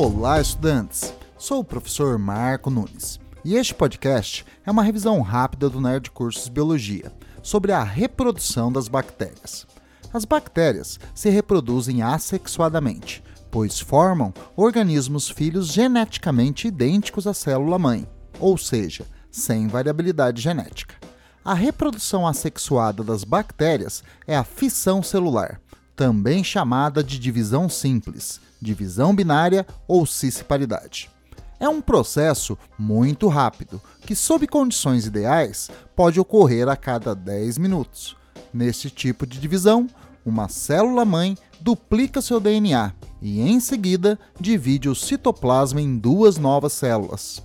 Olá, estudantes! Sou o professor Marco Nunes e este podcast é uma revisão rápida do Nerd Cursos Biologia sobre a reprodução das bactérias. As bactérias se reproduzem assexuadamente, pois formam organismos filhos geneticamente idênticos à célula-mãe, ou seja, sem variabilidade genética. A reprodução assexuada das bactérias é a fissão celular, também chamada de divisão simples, divisão binária ou cisparidade. É um processo muito rápido, que, sob condições ideais, pode ocorrer a cada 10 minutos. Neste tipo de divisão, uma célula-mãe duplica seu DNA e, em seguida, divide o citoplasma em duas novas células,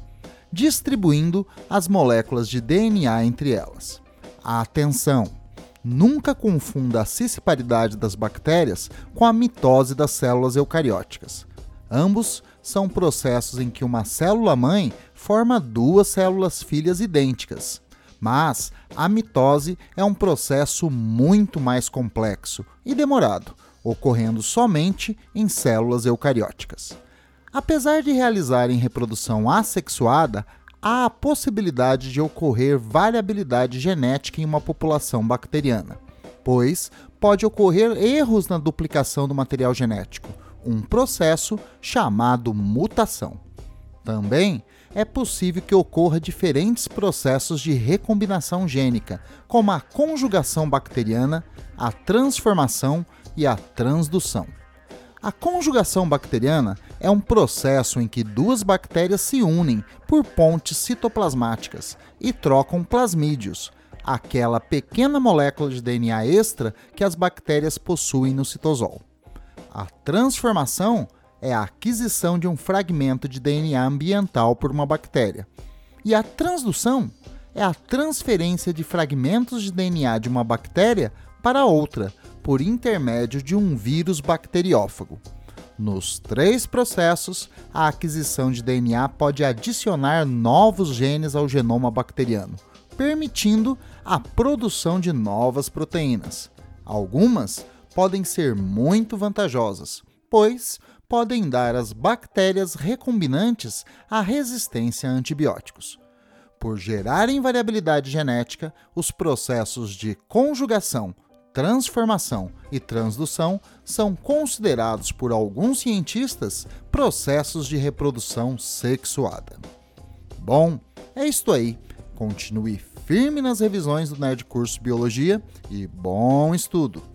distribuindo as moléculas de DNA entre elas. Atenção! Nunca confunda a cisparidade das bactérias com a mitose das células eucarióticas. Ambos são processos em que uma célula-mãe forma duas células filhas idênticas. Mas a mitose é um processo muito mais complexo e demorado, ocorrendo somente em células eucarióticas. Apesar de realizarem reprodução assexuada, há a possibilidade de ocorrer variabilidade genética em uma população bacteriana, pois pode ocorrer erros na duplicação do material genético, um processo chamado mutação. Também é possível que ocorra diferentes processos de recombinação gênica, como a conjugação bacteriana, a transformação e a transdução. A conjugação bacteriana é um processo em que duas bactérias se unem por pontes citoplasmáticas e trocam plasmídios, aquela pequena molécula de DNA extra que as bactérias possuem no citosol. A transformação é a aquisição de um fragmento de DNA ambiental por uma bactéria. E a transdução é a transferência de fragmentos de DNA de uma bactéria para outra, por intermédio de um vírus bacteriófago. Nos três processos, a aquisição de DNA pode adicionar novos genes ao genoma bacteriano, permitindo a produção de novas proteínas. Algumas podem ser muito vantajosas, pois podem dar às bactérias recombinantes a resistência a antibióticos. Por gerarem variabilidade genética, os processos de conjugação, transformação e transdução são considerados por alguns cientistas processos de reprodução sexuada. Bom, é isto aí. Continue firme nas revisões do Nerd Curso Biologia e bom estudo!